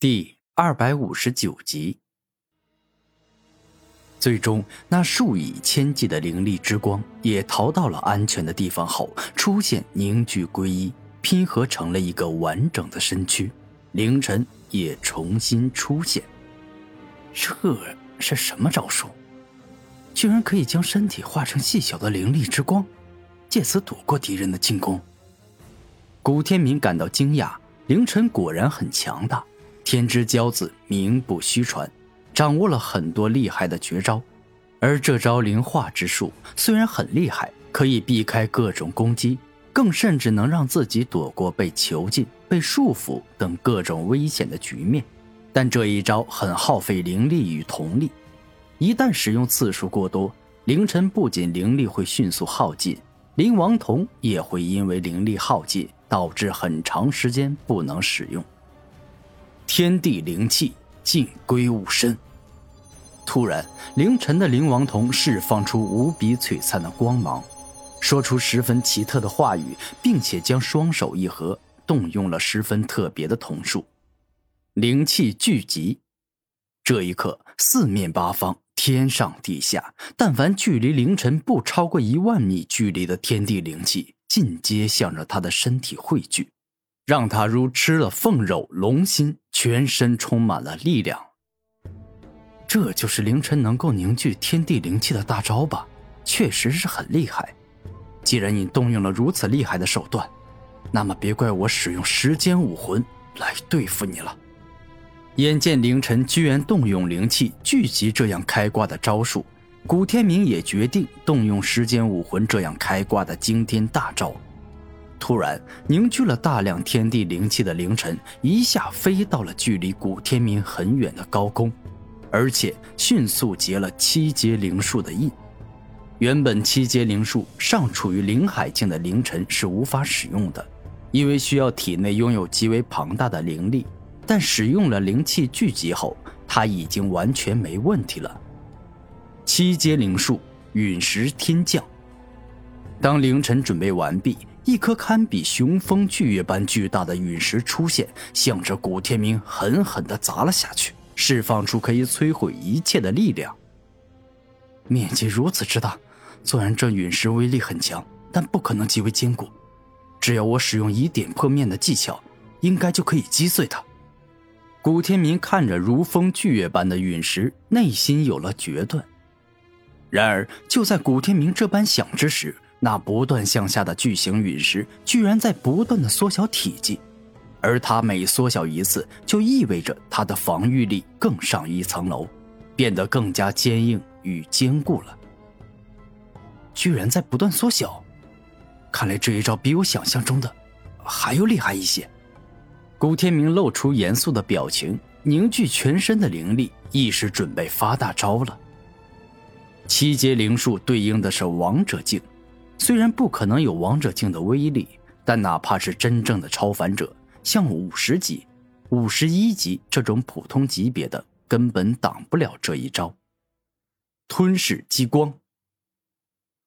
第二百五十九集。最终，那数以千计的灵力之光也逃到了安全的地方后，出现凝聚归一，拼合成了一个完整的身躯。凌晨也重新出现。这是什么招数？居然可以将身体化成细小的灵力之光，借此躲过敌人的进攻。古天明感到惊讶，凌晨果然很强大。天之骄子名不虚传，掌握了很多厉害的绝招，而这招灵化之术虽然很厉害，可以避开各种攻击，更甚至能让自己躲过被囚禁、被束缚等各种危险的局面。但这一招很耗费灵力与瞳力，一旦使用次数过多，凌晨不仅灵力会迅速耗尽，灵王瞳也会因为灵力耗尽，导致很长时间不能使用。天地灵气尽归吾身。突然，凌晨的灵王瞳释放出无比璀璨的光芒，说出十分奇特的话语，并且将双手一合，动用了十分特别的瞳术。灵气聚集，这一刻，四面八方、天上地下，但凡距离凌晨不超过一万米距离的天地灵气，尽皆向着他的身体汇聚。让他如吃了凤肉龙心，全身充满了力量。这就是凌晨能够凝聚天地灵气的大招吧？确实是很厉害。既然你动用了如此厉害的手段，那么别怪我使用时间武魂来对付你了。眼见凌晨居然动用灵气聚集这样开挂的招数，古天明也决定动用时间武魂这样开挂的惊天大招。突然，凝聚了大量天地灵气的凌晨一下飞到了距离古天明很远的高空，而且迅速结了七阶灵术的印。原本七阶灵术尚处于灵海境的凌晨是无法使用的，因为需要体内拥有极为庞大的灵力。但使用了灵气聚集后，他已经完全没问题了。七阶灵术陨石天降。当凌晨准备完毕。一颗堪比雄风巨月般巨大的陨石出现，向着古天明狠狠地砸了下去，释放出可以摧毁一切的力量。面积如此之大，虽然这陨石威力很强，但不可能极为坚固。只要我使用以点破面的技巧，应该就可以击碎它。古天明看着如风巨月般的陨石，内心有了决断。然而，就在古天明这般想之时，那不断向下的巨型陨石，居然在不断的缩小体积，而它每缩小一次，就意味着它的防御力更上一层楼，变得更加坚硬与坚固了。居然在不断缩小，看来这一招比我想象中的还要厉害一些。古天明露出严肃的表情，凝聚全身的灵力，意识准备发大招了。七阶灵术对应的是王者境。虽然不可能有王者境的威力，但哪怕是真正的超凡者，像五十级、五十一级这种普通级别的，根本挡不了这一招。吞噬激光。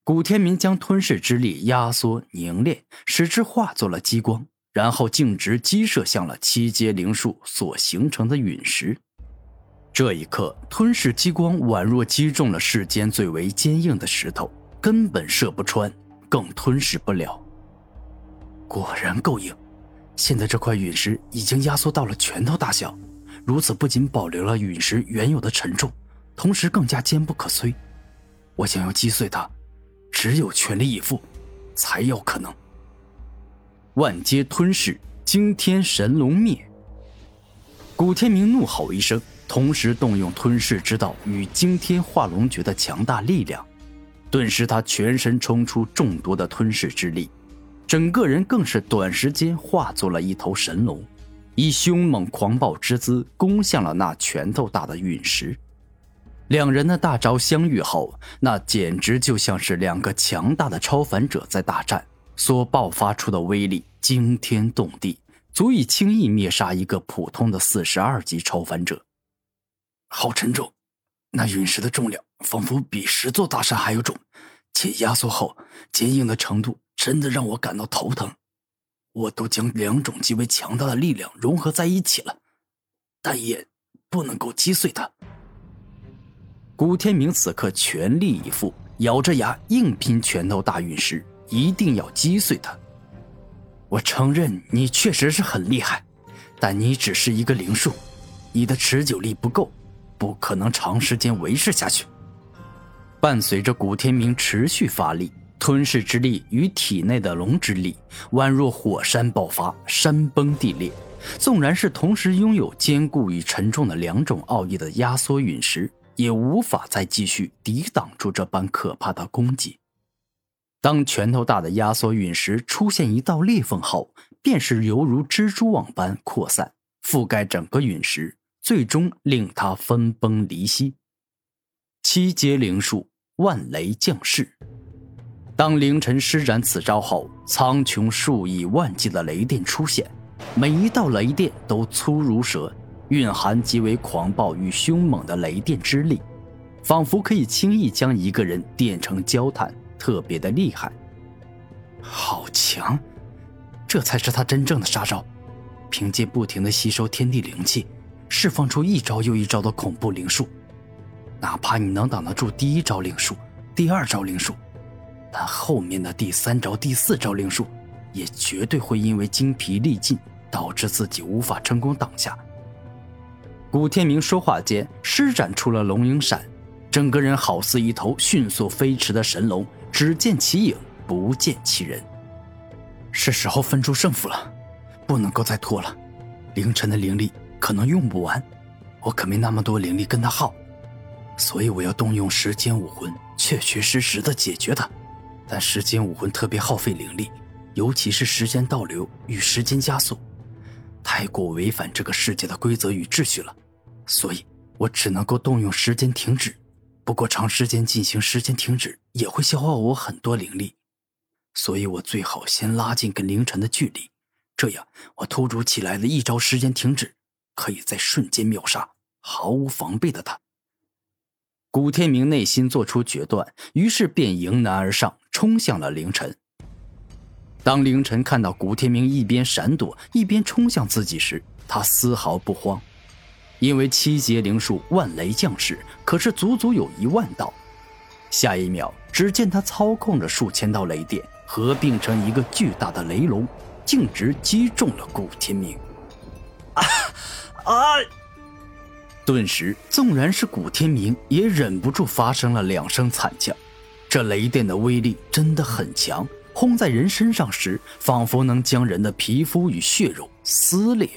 古天明将吞噬之力压缩凝练，使之化作了激光，然后径直击射向了七阶灵术所形成的陨石。这一刻，吞噬激光宛若击中了世间最为坚硬的石头，根本射不穿。更吞噬不了。果然够硬，现在这块陨石已经压缩到了拳头大小，如此不仅保留了陨石原有的沉重，同时更加坚不可摧。我想要击碎它，只有全力以赴，才有可能。万阶吞噬，惊天神龙灭。古天明怒吼一声，同时动用吞噬之道与惊天化龙诀的强大力量。顿时，他全身冲出众多的吞噬之力，整个人更是短时间化作了一头神龙，以凶猛狂暴之姿攻向了那拳头大的陨石。两人的大招相遇后，那简直就像是两个强大的超凡者在大战，所爆发出的威力惊天动地，足以轻易灭杀一个普通的四十二级超凡者。好沉重，那陨石的重量。仿佛比十座大山还要重，且压缩后坚硬的程度真的让我感到头疼。我都将两种极为强大的力量融合在一起了，但也不能够击碎它。古天明此刻全力以赴，咬着牙硬拼拳头大陨石，一定要击碎它。我承认你确实是很厉害，但你只是一个灵术，你的持久力不够，不可能长时间维持下去。伴随着古天明持续发力，吞噬之力与体内的龙之力宛若火山爆发，山崩地裂。纵然是同时拥有坚固与沉重的两种奥义的压缩陨石，也无法再继续抵挡住这般可怕的攻击。当拳头大的压缩陨石出现一道裂缝后，便是犹如蜘蛛网般扩散，覆盖整个陨石，最终令他分崩离析。七阶灵术万雷降世。当凌晨施展此招后，苍穹数以万计的雷电出现，每一道雷电都粗如蛇，蕴含极为狂暴与凶猛的雷电之力，仿佛可以轻易将一个人电成焦炭。特别的厉害，好强！这才是他真正的杀招。凭借不停的吸收天地灵气，释放出一招又一招的恐怖灵术。哪怕你能挡得住第一招灵术、第二招灵术，但后面的第三招、第四招灵术，也绝对会因为精疲力尽，导致自己无法成功挡下。古天明说话间，施展出了龙影闪，整个人好似一头迅速飞驰的神龙。只见其影，不见其人。是时候分出胜负了，不能够再拖了。凌晨的灵力可能用不完，我可没那么多灵力跟他耗，所以我要动用时间武魂，确确实实的解决他。但时间武魂特别耗费灵力，尤其是时间倒流与时间加速，太过违反这个世界的规则与秩序了，所以我只能够动用时间停止。不过，长时间进行时间停止也会消耗我很多灵力，所以我最好先拉近跟凌晨的距离，这样我突如其来的一招时间停止，可以在瞬间秒杀毫无防备的他。古天明内心做出决断，于是便迎难而上，冲向了凌晨。当凌晨看到古天明一边闪躲一边冲向自己时，他丝毫不慌。因为七阶灵术万雷降世，可是足足有一万道。下一秒，只见他操控着数千道雷电合并成一个巨大的雷龙，径直击中了古天明。啊！顿时，纵然是古天明也忍不住发生了两声惨叫。这雷电的威力真的很强，轰在人身上时，仿佛能将人的皮肤与血肉撕裂。